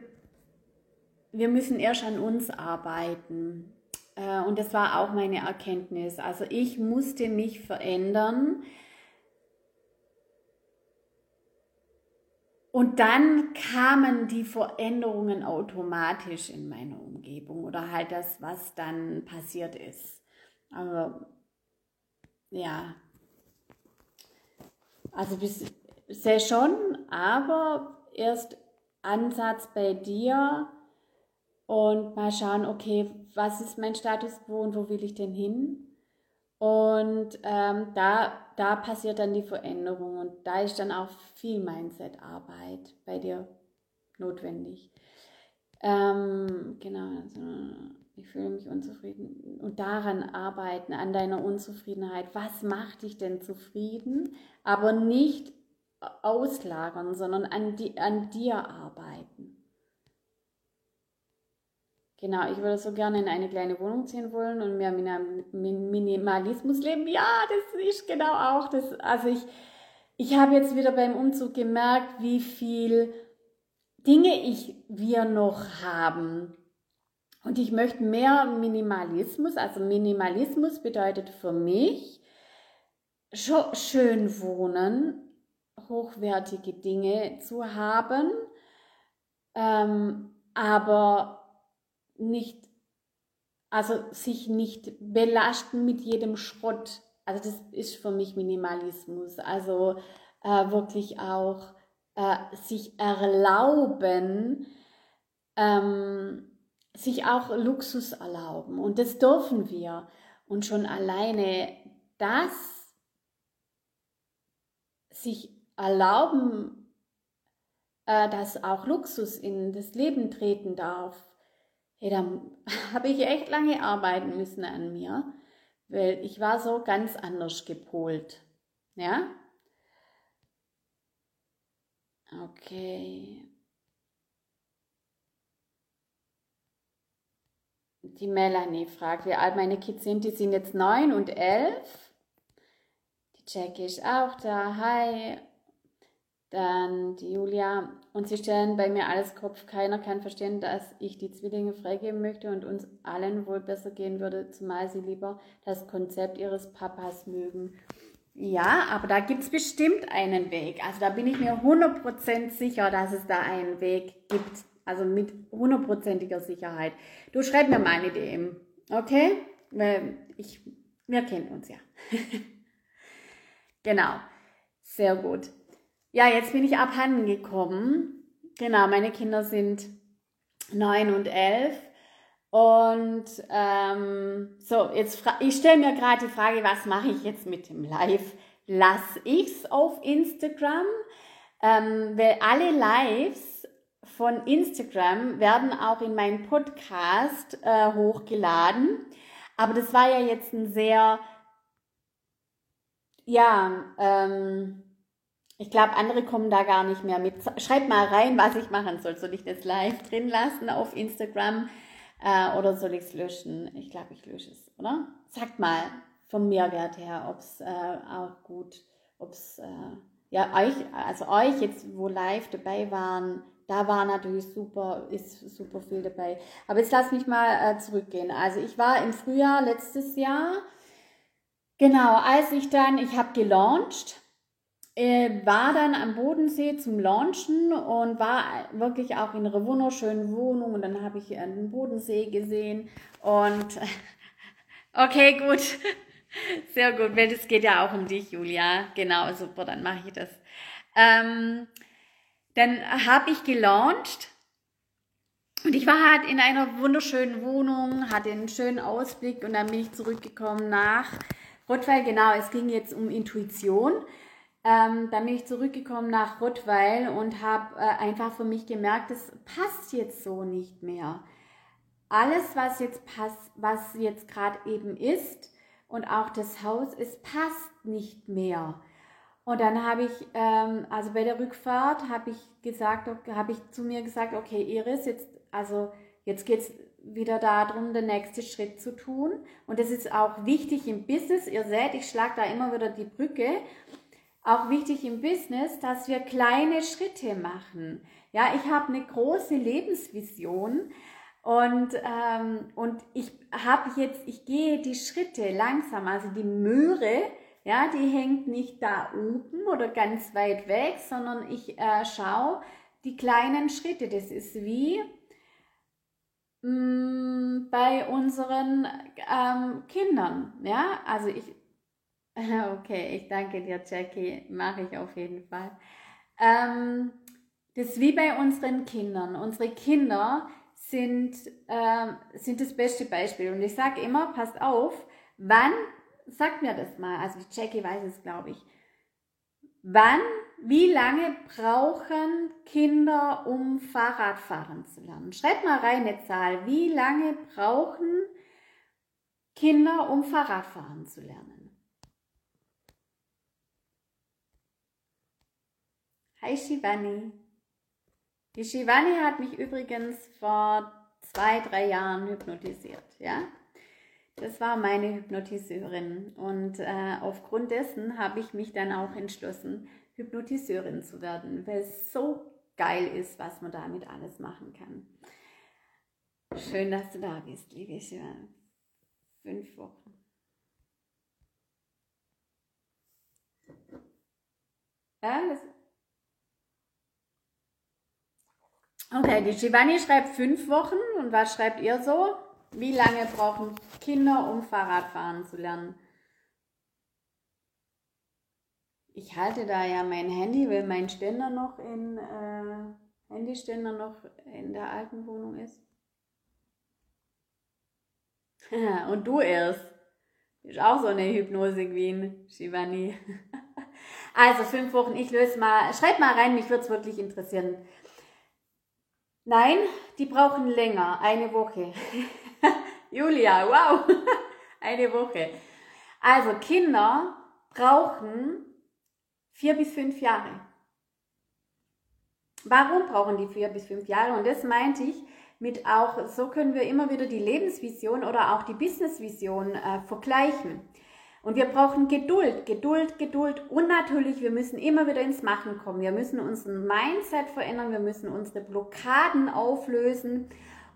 wir müssen erst an uns arbeiten. Äh, und das war auch meine Erkenntnis. Also ich musste mich verändern, Und dann kamen die Veränderungen automatisch in meiner Umgebung oder halt das, was dann passiert ist. Also, ja. Also bisher schon, aber erst Ansatz bei dir und mal schauen, okay, was ist mein Status quo und wo will ich denn hin? Und ähm, da, da passiert dann die Veränderung und da ist dann auch viel Mindset-Arbeit bei dir notwendig. Ähm, genau, also ich fühle mich unzufrieden und daran arbeiten, an deiner Unzufriedenheit. Was macht dich denn zufrieden? Aber nicht auslagern, sondern an, die, an dir arbeiten. Genau, ich würde so gerne in eine kleine Wohnung ziehen wollen und mehr Minimalismus leben. Ja, das ist genau auch das. Also ich, ich habe jetzt wieder beim Umzug gemerkt, wie viel Dinge ich wir noch haben. Und ich möchte mehr Minimalismus. Also Minimalismus bedeutet für mich schön wohnen, hochwertige Dinge zu haben, ähm, aber nicht, also sich nicht belasten mit jedem Schrott. Also das ist für mich Minimalismus. Also äh, wirklich auch äh, sich erlauben, ähm, sich auch Luxus erlauben. Und das dürfen wir. Und schon alleine das sich erlauben, äh, dass auch Luxus in das Leben treten darf, hey, da <laughs> habe ich echt lange arbeiten müssen an mir, weil ich war so ganz anders gepolt. Ja? Okay. Die Melanie fragt, wie alt meine Kids sind. Die sind jetzt neun und elf. Die Jackie ist auch da. Hi. Dann die Julia. Und sie stellen bei mir alles Kopf. Keiner kann verstehen, dass ich die Zwillinge freigeben möchte und uns allen wohl besser gehen würde, zumal sie lieber das Konzept ihres Papas mögen. Ja, aber da gibt es bestimmt einen Weg. Also da bin ich mir 100% sicher, dass es da einen Weg gibt. Also mit hundertprozentiger Sicherheit. Du schreib mir mal eine DM, okay? Ich, wir kennen uns ja. <laughs> genau, sehr gut. Ja, jetzt bin ich abhanden gekommen. Genau, meine Kinder sind neun und elf. Und ähm, so, jetzt ich stelle mir gerade die Frage, was mache ich jetzt mit dem Live? Lass ich's auf Instagram? Ähm, weil alle Lives von Instagram werden auch in meinen Podcast äh, hochgeladen. Aber das war ja jetzt ein sehr, ja, ähm, ich glaube, andere kommen da gar nicht mehr mit. Schreibt mal rein, was ich machen soll. Soll ich das live drin lassen auf Instagram äh, oder soll ich es löschen? Ich glaube, ich lösche es, oder? Sagt mal vom Mehrwert her, ob es äh, auch gut, ob es, äh, ja, euch, also euch jetzt, wo live dabei waren, da war natürlich super, ist super viel dabei. Aber jetzt lass mich mal äh, zurückgehen. Also ich war im Frühjahr letztes Jahr, genau, als ich dann, ich habe gelauncht äh, war dann am Bodensee zum Launchen und war wirklich auch in einer wunderschönen Wohnung und dann habe ich den Bodensee gesehen und <laughs> okay, gut. <laughs> Sehr gut, weil es geht ja auch um dich, Julia. Genau, super, dann mache ich das. Ähm, dann habe ich gelauncht und ich war halt in einer wunderschönen Wohnung, hatte einen schönen Ausblick und dann bin ich zurückgekommen nach Rottweil. Genau, es ging jetzt um Intuition. Ähm, dann bin ich zurückgekommen nach Rottweil und habe äh, einfach für mich gemerkt, es passt jetzt so nicht mehr. Alles, was jetzt passt, was jetzt gerade eben ist und auch das Haus, es passt nicht mehr. Und dann habe ich, ähm, also bei der Rückfahrt habe ich gesagt, habe ich zu mir gesagt, okay, Iris, jetzt, also jetzt geht es wieder darum, den nächsten Schritt zu tun. Und das ist auch wichtig im Business. Ihr seht, ich schlage da immer wieder die Brücke auch wichtig im Business, dass wir kleine Schritte machen. Ja, ich habe eine große Lebensvision und, ähm, und ich habe jetzt, ich gehe die Schritte langsam, also die Möhre, ja, die hängt nicht da oben oder ganz weit weg, sondern ich äh, schaue die kleinen Schritte. Das ist wie mh, mm, bei unseren ähm, Kindern. Ja, also ich <laughs> Okay, ich danke dir, Jackie. Mache ich auf jeden Fall. Ähm, das ist wie bei unseren Kindern. Unsere Kinder sind, äh, sind das beste Beispiel. Und ich sage immer, passt auf, wann, sagt mir das mal, also Jackie weiß es, glaube ich, wann, wie lange brauchen Kinder, um Fahrradfahren zu lernen? Schreibt mal rein eine Zahl. Wie lange brauchen Kinder, um Fahrradfahren zu lernen? Hi Shivani. Die Shivani hat mich übrigens vor zwei, drei Jahren hypnotisiert, ja. Das war meine Hypnotiseurin und äh, aufgrund dessen habe ich mich dann auch entschlossen, Hypnotiseurin zu werden, weil es so geil ist, was man damit alles machen kann. Schön, dass du da bist, liebe Shivani. Fünf Wochen. Ja, das Okay, die Giovanni schreibt fünf Wochen. Und was schreibt ihr so? Wie lange brauchen Kinder, um Fahrradfahren zu lernen? Ich halte da ja mein Handy, weil mein Ständer noch in äh, Handyständer noch in der alten Wohnung ist. <laughs> Und du erst. Ist auch so eine Hypnose Queen, Shivani. <laughs> Also fünf Wochen, ich löse mal, schreib mal rein, mich würde es wirklich interessieren. Nein, die brauchen länger, eine Woche. <laughs> Julia, wow, <laughs> eine Woche. Also Kinder brauchen vier bis fünf Jahre. Warum brauchen die vier bis fünf Jahre? Und das meinte ich mit auch, so können wir immer wieder die Lebensvision oder auch die Businessvision äh, vergleichen. Und wir brauchen Geduld, Geduld, Geduld und natürlich, wir müssen immer wieder ins Machen kommen. Wir müssen unseren Mindset verändern, wir müssen unsere Blockaden auflösen.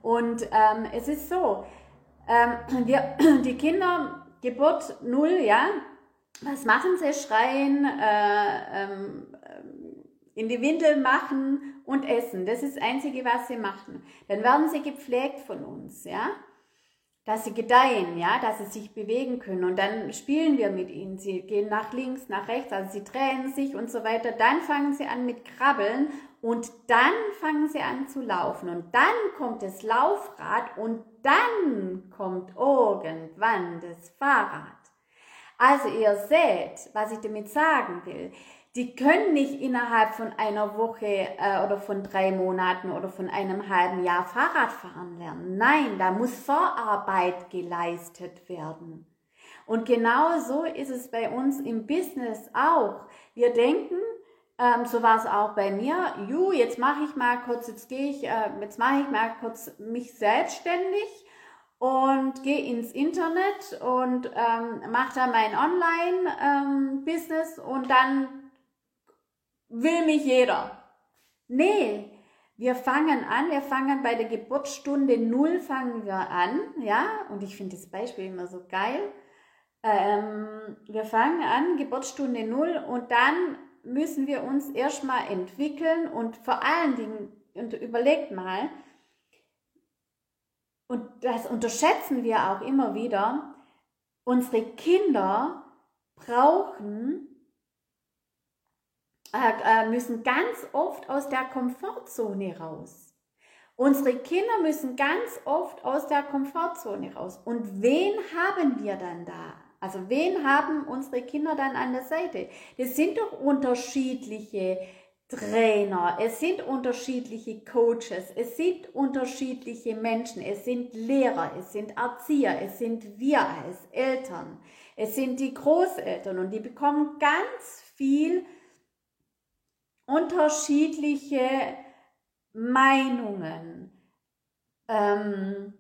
Und ähm, es ist so, ähm, wir, <clears throat> die Kinder, Geburt null, ja, was machen sie? Schreien, äh, ähm, in die Windel machen und essen. Das ist das Einzige, was sie machen. Dann werden sie gepflegt von uns, ja dass sie gedeihen, ja, dass sie sich bewegen können. Und dann spielen wir mit ihnen. Sie gehen nach links, nach rechts, also sie drehen sich und so weiter. Dann fangen sie an mit Krabbeln und dann fangen sie an zu laufen. Und dann kommt das Laufrad und dann kommt irgendwann das Fahrrad. Also ihr seht, was ich damit sagen will die können nicht innerhalb von einer Woche äh, oder von drei Monaten oder von einem halben Jahr Fahrrad fahren lernen. Nein, da muss Vorarbeit geleistet werden. Und genau so ist es bei uns im Business auch. Wir denken, ähm, so war es auch bei mir, ju, jetzt mache ich mal kurz, jetzt gehe ich, äh, jetzt mache ich mal kurz mich selbstständig und gehe ins Internet und ähm, mache da mein Online-Business ähm, und dann will mich jeder. Nee, wir fangen an, wir fangen bei der Geburtsstunde Null fangen wir an, ja, und ich finde das Beispiel immer so geil. Ähm, wir fangen an, Geburtsstunde Null, und dann müssen wir uns erstmal entwickeln und vor allen Dingen, und überlegt mal, und das unterschätzen wir auch immer wieder, unsere Kinder brauchen äh, äh, müssen ganz oft aus der Komfortzone raus. Unsere Kinder müssen ganz oft aus der Komfortzone raus. Und wen haben wir dann da? Also wen haben unsere Kinder dann an der Seite? Das sind doch unterschiedliche Trainer, es sind unterschiedliche Coaches, es sind unterschiedliche Menschen, es sind Lehrer, es sind Erzieher, es sind wir als Eltern, es sind die Großeltern und die bekommen ganz viel unterschiedliche Meinungen, ähm,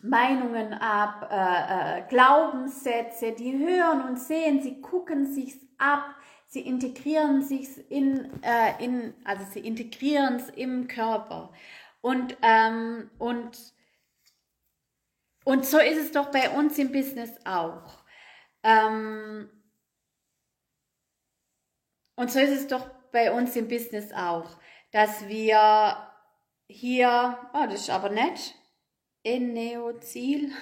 Meinungen ab, äh, äh, Glaubenssätze, die hören und sehen, sie gucken sich's ab, sie integrieren sich's in, äh, in also sie integrieren es im Körper und ähm, und und so ist es doch bei uns im Business auch. Ähm, und so ist es doch bei uns im Business auch, dass wir hier, oh, das ist aber nett, Eneozil,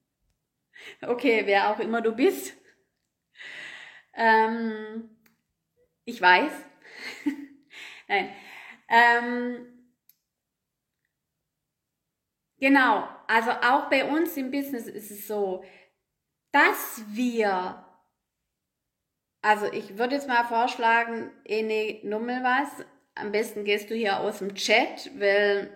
<laughs> okay, wer auch immer du bist, ähm, ich weiß, <laughs> nein, ähm, genau, also auch bei uns im Business ist es so, dass wir also ich würde jetzt mal vorschlagen, Ene Nummel was. Am besten gehst du hier aus dem Chat, weil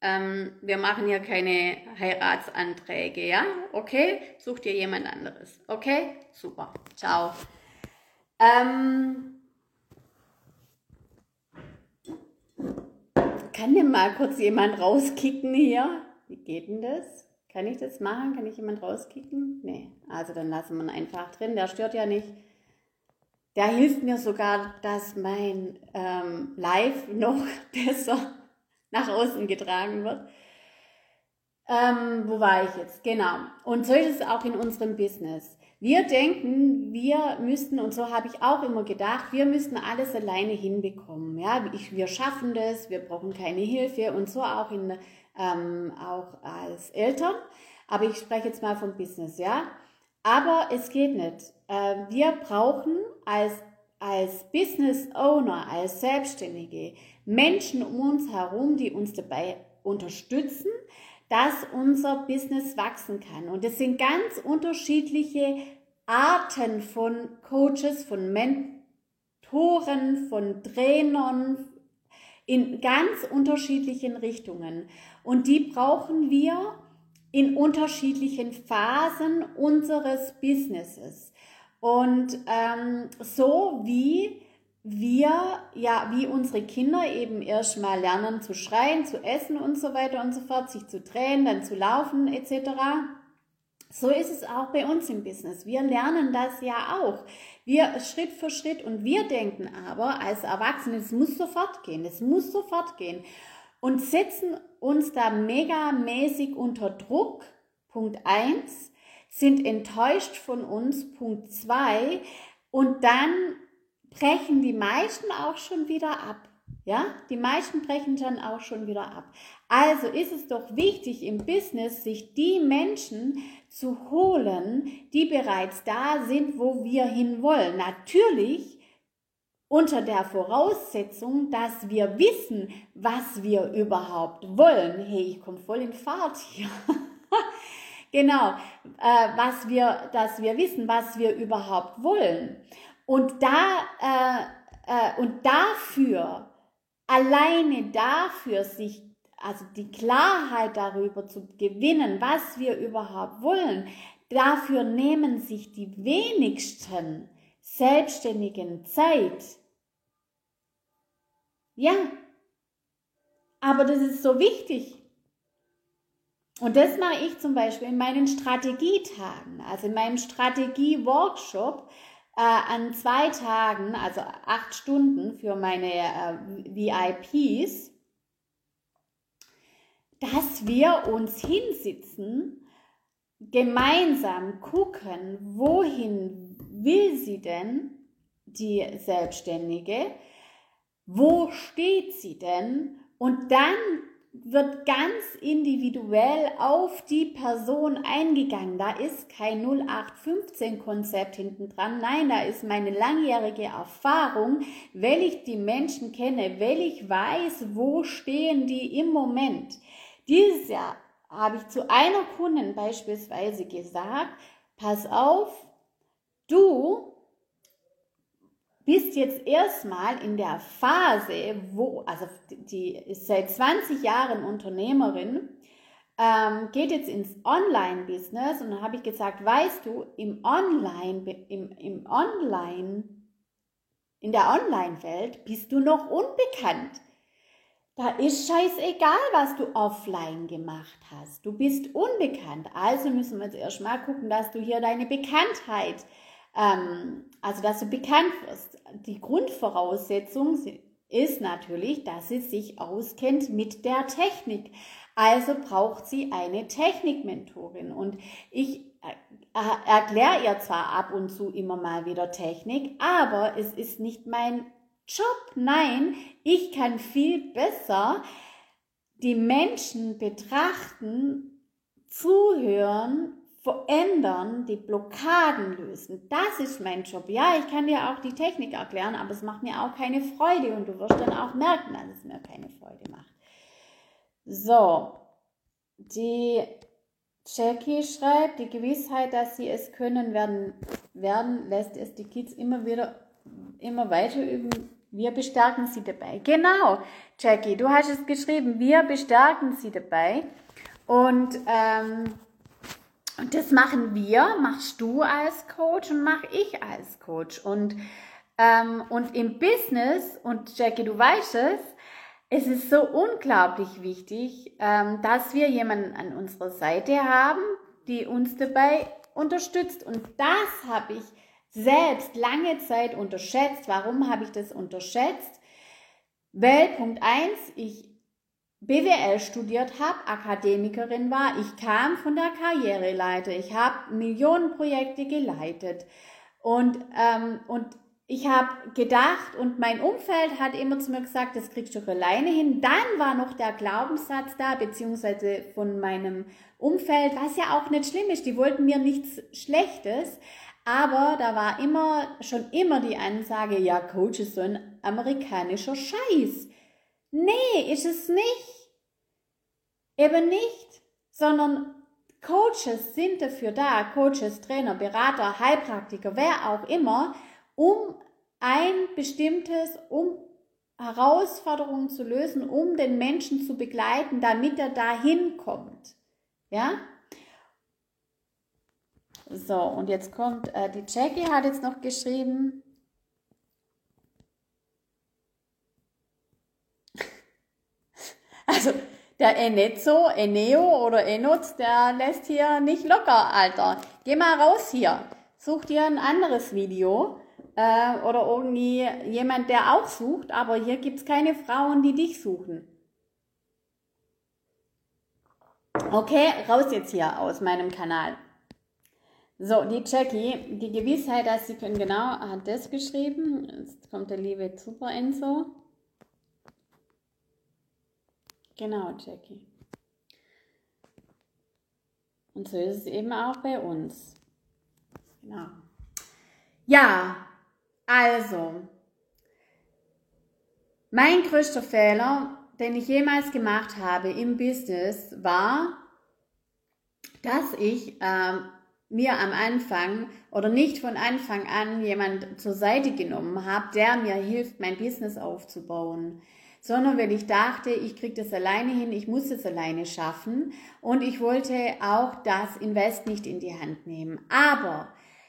ähm, wir machen hier keine Heiratsanträge, ja? Okay? Such dir jemand anderes. Okay? Super. Ciao. Ähm, kann denn mal kurz jemand rauskicken hier? Wie geht denn das? Kann ich das machen? Kann ich jemand rauskicken? Nee. Also dann lassen wir ihn einfach drin. Der stört ja nicht. Der hilft mir sogar, dass mein ähm, Live noch <laughs> besser nach außen getragen wird. Ähm, wo war ich jetzt? Genau. Und so ist es auch in unserem Business. Wir denken, wir müssten, und so habe ich auch immer gedacht, wir müssten alles alleine hinbekommen. Ja, ich, wir schaffen das, wir brauchen keine Hilfe und so auch, in, ähm, auch als Eltern. Aber ich spreche jetzt mal vom Business, ja. Aber es geht nicht. Äh, wir brauchen als, als Business Owner, als Selbstständige Menschen um uns herum, die uns dabei unterstützen, dass unser Business wachsen kann. Und es sind ganz unterschiedliche Arten von Coaches, von Mentoren, von Trainern in ganz unterschiedlichen Richtungen. Und die brauchen wir in unterschiedlichen Phasen unseres Businesses. Und ähm, so wie wir, ja, wie unsere Kinder eben erstmal lernen zu schreien, zu essen und so weiter und so fort, sich zu drehen, dann zu laufen etc. So ist es auch bei uns im Business. Wir lernen das ja auch. Wir Schritt für Schritt und wir denken aber als Erwachsene, es muss sofort gehen, es muss sofort gehen und setzen uns da megamäßig unter Druck. Punkt 1, sind enttäuscht von uns. Punkt 2 und dann brechen die meisten auch schon wieder ab. Ja, die meisten brechen dann auch schon wieder ab. Also ist es doch wichtig im Business, sich die Menschen zu holen, die bereits da sind, wo wir hinwollen. Natürlich unter der Voraussetzung, dass wir wissen, was wir überhaupt wollen. Hey, ich komme voll in Fahrt hier. <laughs> genau, äh, was wir, dass wir wissen, was wir überhaupt wollen. Und da äh, äh, und dafür alleine dafür sich also die Klarheit darüber zu gewinnen, was wir überhaupt wollen, dafür nehmen sich die wenigsten Selbstständigen Zeit. Ja, aber das ist so wichtig. Und das mache ich zum Beispiel in meinen Strategietagen, also in meinem Strategie-Workshop äh, an zwei Tagen, also acht Stunden für meine äh, VIPs dass wir uns hinsitzen, gemeinsam gucken, wohin will sie denn, die Selbstständige, wo steht sie denn? Und dann wird ganz individuell auf die Person eingegangen. Da ist kein 0815-Konzept hinten dran. Nein, da ist meine langjährige Erfahrung, weil ich die Menschen kenne, weil ich weiß, wo stehen die im Moment. Dieses Jahr habe ich zu einer Kundin beispielsweise gesagt, pass auf, du bist jetzt erstmal in der Phase, wo, also die ist seit 20 Jahren Unternehmerin, ähm, geht jetzt ins Online-Business und dann habe ich gesagt, weißt du, im Online, im, im Online, in der Online-Welt bist du noch unbekannt. Da ist scheißegal, was du offline gemacht hast. Du bist unbekannt. Also müssen wir jetzt erstmal gucken, dass du hier deine Bekanntheit, ähm, also dass du bekannt wirst. Die Grundvoraussetzung ist natürlich, dass sie sich auskennt mit der Technik. Also braucht sie eine Technikmentorin. Und ich äh, erkläre ihr zwar ab und zu immer mal wieder Technik, aber es ist nicht mein Job. Nein, ich kann viel besser die Menschen betrachten, zuhören, verändern, die Blockaden lösen. Das ist mein Job. Ja, ich kann dir auch die Technik erklären, aber es macht mir auch keine Freude und du wirst dann auch merken, dass es mir keine Freude macht. So, die Jackie schreibt, die Gewissheit, dass sie es können werden, werden lässt es die Kids immer wieder immer weiter üben. Wir bestärken sie dabei. Genau, Jackie, du hast es geschrieben. Wir bestärken sie dabei. Und, ähm, und das machen wir, machst du als Coach und mach ich als Coach. Und, ähm, und im Business, und Jackie, du weißt es, es ist so unglaublich wichtig, ähm, dass wir jemanden an unserer Seite haben, die uns dabei unterstützt. Und das habe ich selbst lange Zeit unterschätzt. Warum habe ich das unterschätzt? Weil Punkt 1, ich BWL studiert habe, Akademikerin war, ich kam von der Karriereleiter, ich habe Millionen Projekte geleitet. Und, ähm, und ich habe gedacht und mein Umfeld hat immer zu mir gesagt, das kriegst du alleine hin. Dann war noch der Glaubenssatz da, beziehungsweise von meinem Umfeld, was ja auch nicht schlimm ist, die wollten mir nichts Schlechtes, aber da war immer, schon immer die Ansage, ja, Coach ist so ein amerikanischer Scheiß. Nee, ist es nicht. Eben nicht, sondern Coaches sind dafür da, Coaches, Trainer, Berater, Heilpraktiker, wer auch immer, um ein bestimmtes, um Herausforderungen zu lösen, um den Menschen zu begleiten, damit er dahin kommt. Ja? So, und jetzt kommt, äh, die Jackie hat jetzt noch geschrieben. Also, der Enezzo, Eneo oder Enutz, der lässt hier nicht locker, Alter. Geh mal raus hier. Such dir ein anderes Video äh, oder irgendwie jemand, der auch sucht, aber hier gibt es keine Frauen, die dich suchen. Okay, raus jetzt hier aus meinem Kanal. So, die Jackie, die Gewissheit, dass sie können, genau, hat das geschrieben. Jetzt kommt der liebe Super Enzo. Genau, Jackie. Und so ist es eben auch bei uns. Genau. Ja, also, mein größter Fehler, den ich jemals gemacht habe im Business, war, dass ich äh, mir am Anfang oder nicht von Anfang an jemand zur Seite genommen habe, der mir hilft, mein Business aufzubauen, sondern weil ich dachte, ich kriege das alleine hin, ich muss es alleine schaffen und ich wollte auch das Invest nicht in die Hand nehmen. Aber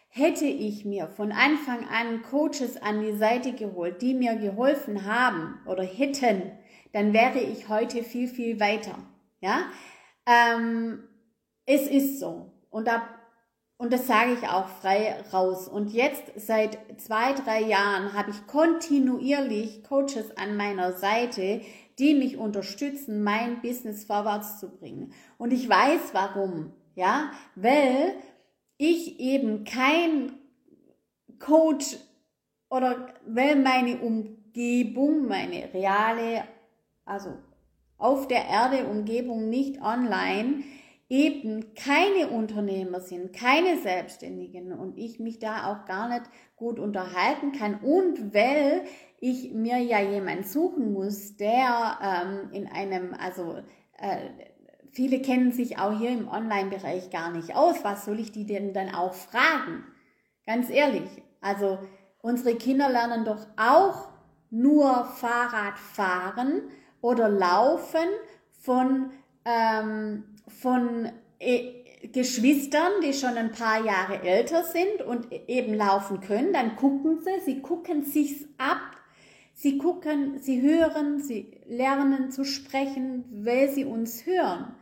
hätte ich mir von Anfang an Coaches an die Seite geholt, die mir geholfen haben oder hätten, dann wäre ich heute viel, viel weiter. Ja, ähm, es ist so. Und da und das sage ich auch frei raus. Und jetzt seit zwei, drei Jahren habe ich kontinuierlich Coaches an meiner Seite, die mich unterstützen, mein Business vorwärts zu bringen. Und ich weiß warum. Ja, weil ich eben kein Coach oder weil meine Umgebung, meine reale, also auf der Erde Umgebung nicht online eben keine Unternehmer sind, keine Selbstständigen und ich mich da auch gar nicht gut unterhalten kann und weil ich mir ja jemand suchen muss, der ähm, in einem, also äh, viele kennen sich auch hier im Online-Bereich gar nicht aus, was soll ich die denn dann auch fragen? Ganz ehrlich, also unsere Kinder lernen doch auch nur Fahrrad fahren oder laufen von ähm, von äh, Geschwistern, die schon ein paar Jahre älter sind und eben laufen können, dann gucken sie, sie gucken sich's ab, sie gucken, sie hören, sie lernen zu sprechen, weil sie uns hören.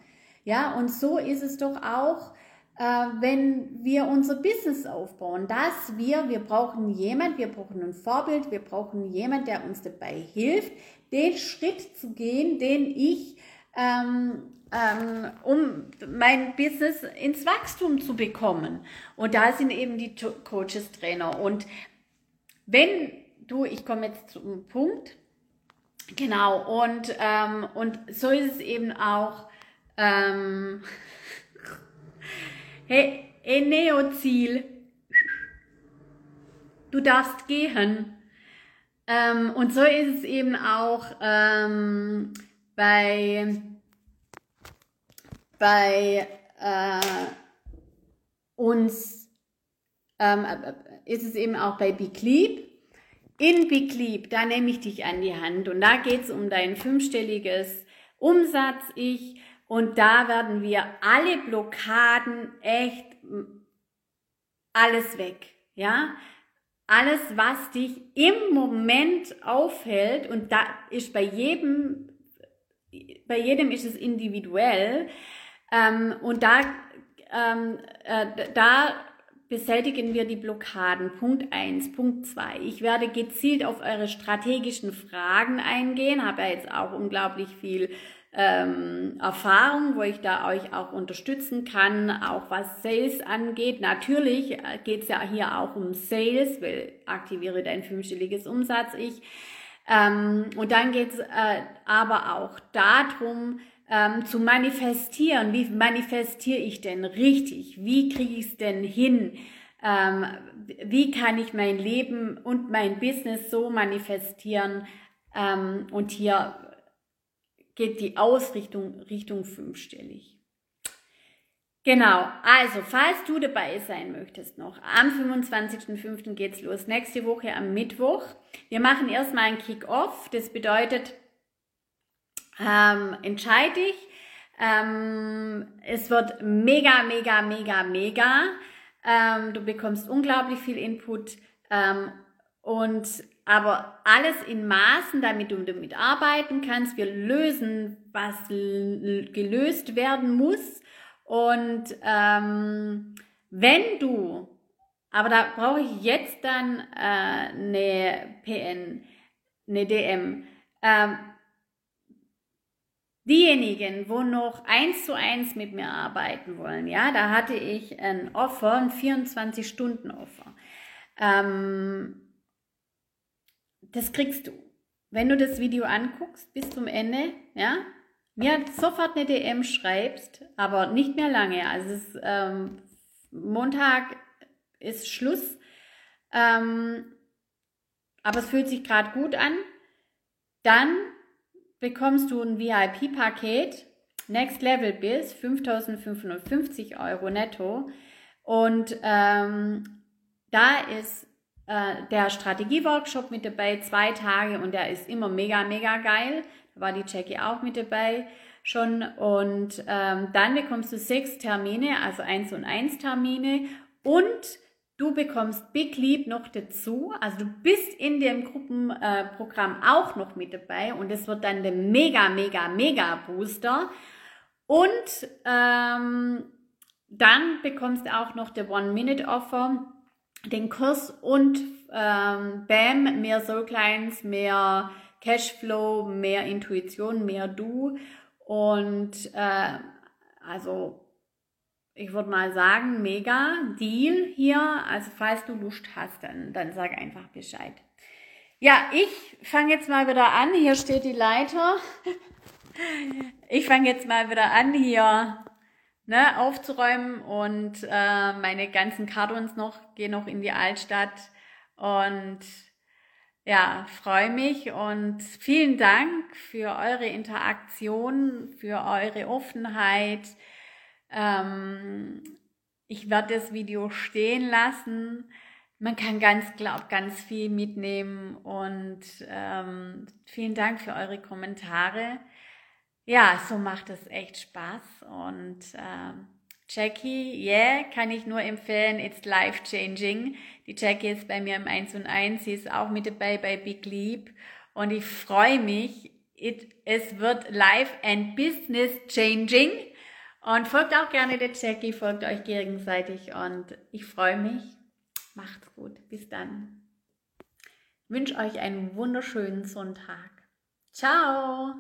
Ja, und so ist es doch auch, äh, wenn wir unser Business aufbauen, dass wir, wir brauchen jemand, wir brauchen ein Vorbild, wir brauchen jemand, der uns dabei hilft, den Schritt zu gehen, den ich ähm, ähm, um mein Business ins Wachstum zu bekommen. Und da sind eben die Coaches Trainer. Und wenn du, ich komme jetzt zum Punkt, genau, und, ähm, und so ist es eben auch, ähm, <laughs> hey, Eneo-Ziel, du darfst gehen. Ähm, und so ist es eben auch ähm, bei bei äh, uns ähm, ist es eben auch bei Big Leap. In Big Leap, da nehme ich dich an die Hand und da geht es um dein fünfstelliges Umsatz-Ich und da werden wir alle Blockaden echt alles weg, ja? Alles, was dich im Moment aufhält und da ist bei jedem, bei jedem ist es individuell, ähm, und da, ähm, äh, da besältigen wir die Blockaden. Punkt eins, Punkt zwei. Ich werde gezielt auf eure strategischen Fragen eingehen, habe ja jetzt auch unglaublich viel ähm, Erfahrung, wo ich da euch auch unterstützen kann, auch was Sales angeht. Natürlich äh, geht es ja hier auch um Sales, weil aktiviere dein fünfstelliges Umsatz ich. Ähm, und dann geht es äh, aber auch darum, ähm, zu manifestieren. Wie manifestiere ich denn richtig? Wie kriege ich es denn hin? Ähm, wie kann ich mein Leben und mein Business so manifestieren? Ähm, und hier geht die Ausrichtung Richtung fünfstellig. Genau, also falls du dabei sein möchtest noch, am 25.05. geht's los, nächste Woche am Mittwoch. Wir machen erstmal ein Kick-Off, das bedeutet, ähm, entscheide ich. Ähm, es wird mega, mega, mega, mega. Ähm, du bekommst unglaublich viel Input ähm, und aber alles in Maßen, damit du damit arbeiten kannst. Wir lösen, was gelöst werden muss. Und ähm, wenn du, aber da brauche ich jetzt dann äh, eine PN, eine DM. Ähm, diejenigen, wo noch eins zu eins mit mir arbeiten wollen, ja, da hatte ich ein Offer, ein 24-Stunden-Offer. Ähm, das kriegst du. Wenn du das Video anguckst bis zum Ende, ja, mir sofort eine DM schreibst, aber nicht mehr lange. Also es, ähm, Montag ist Schluss. Ähm, aber es fühlt sich gerade gut an. Dann bekommst du ein VIP-Paket, Next Level bis 5550 Euro netto. Und ähm, da ist äh, der Strategie-Workshop mit dabei, zwei Tage und der ist immer mega, mega geil. Da war die Jackie auch mit dabei schon. Und ähm, dann bekommst du sechs Termine, also eins und eins Termine und Du bekommst Big Leap noch dazu, also du bist in dem Gruppenprogramm auch noch mit dabei und es wird dann der mega, mega, mega Booster. Und ähm, dann bekommst du auch noch der One-Minute-Offer den Kurs und ähm, BAM, mehr Soul Clients, mehr Cashflow, mehr Intuition, mehr Du. Und äh, also ich würde mal sagen, mega Deal hier. Also falls du Lust hast, dann, dann sag einfach Bescheid. Ja, ich fange jetzt mal wieder an. Hier steht die Leiter. <laughs> Ich fange jetzt mal wieder an, hier ne, aufzuräumen und äh, meine ganzen Kartons noch, gehe noch in die Altstadt und ja, freue mich und vielen Dank für eure Interaktion, für eure Offenheit. Ähm, ich werde das Video stehen lassen. Man kann ganz, glaub, ganz viel mitnehmen und ähm, vielen Dank für eure Kommentare ja, so macht es echt Spaß. Und ähm, Jackie, yeah, kann ich nur empfehlen, it's life changing. Die Jackie ist bei mir im 1 und 1, sie ist auch mit dabei bei Big Leap. Und ich freue mich, it, es wird life and business changing. Und folgt auch gerne der Jackie, folgt euch gegenseitig und ich freue mich. Macht's gut. Bis dann. Wünsche euch einen wunderschönen Sonntag. Ciao!